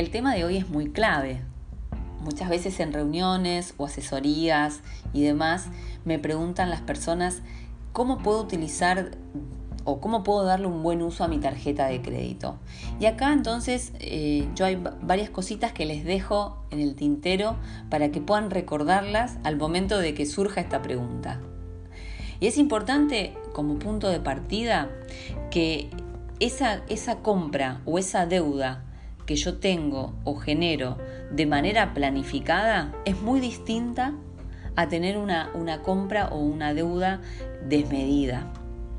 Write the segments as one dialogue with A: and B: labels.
A: el tema de hoy es muy clave. Muchas veces en reuniones o asesorías y demás me preguntan las personas cómo puedo utilizar o cómo puedo darle un buen uso a mi tarjeta de crédito. Y acá entonces eh, yo hay varias cositas que les dejo en el tintero para que puedan recordarlas al momento de que surja esta pregunta. Y es importante como punto de partida que esa, esa compra o esa deuda que yo tengo o genero de manera planificada es muy distinta a tener una, una compra o una deuda desmedida.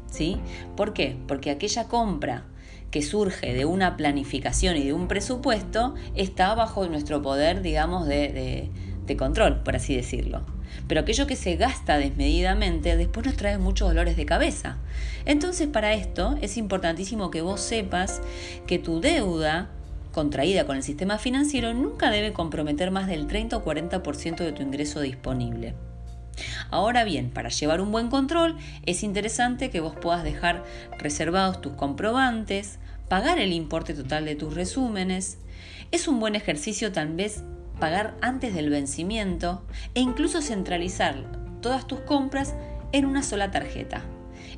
A: ¿Sí? ¿Por qué? Porque aquella compra que surge de una planificación y de un presupuesto está bajo nuestro poder, digamos, de, de control, por así decirlo. Pero aquello que se gasta desmedidamente después nos trae muchos dolores de cabeza. Entonces para esto es importantísimo que vos sepas que tu deuda contraída con el sistema financiero nunca debe comprometer más del 30 o 40% de tu ingreso disponible. Ahora bien, para llevar un buen control es interesante que vos puedas dejar reservados tus comprobantes, pagar el importe total de tus resúmenes. Es un buen ejercicio tal vez pagar antes del vencimiento e incluso centralizar todas tus compras en una sola tarjeta.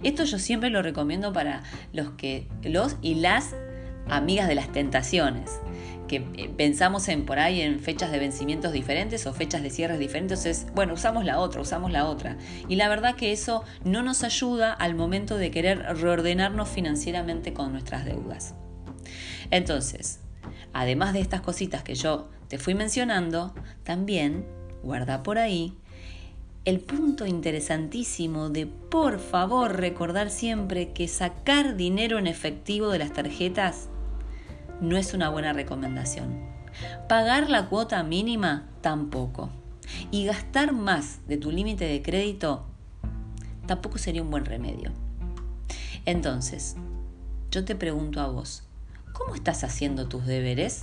A: Esto yo siempre lo recomiendo para los que los y las amigas de las tentaciones que eh, pensamos en por ahí en fechas de vencimientos diferentes o fechas de cierres diferentes, es, bueno, usamos la otra, usamos la otra. Y la verdad que eso no nos ayuda al momento de querer reordenarnos financieramente con nuestras deudas. Entonces, además de estas cositas que yo te fui mencionando, también guarda por ahí el punto interesantísimo de por favor recordar siempre que sacar dinero en efectivo de las tarjetas no es una buena recomendación. Pagar la cuota mínima tampoco. Y gastar más de tu límite de crédito tampoco sería un buen remedio. Entonces, yo te pregunto a vos, ¿cómo estás haciendo tus deberes?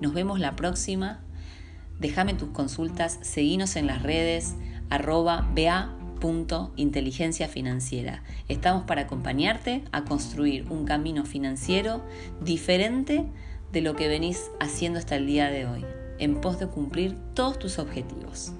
A: Nos vemos la próxima. Déjame tus consultas, seguinos en las redes, arroba inteligencia financiera. Estamos para acompañarte a construir un camino financiero diferente de lo que venís haciendo hasta el día de hoy, en pos de cumplir todos tus objetivos.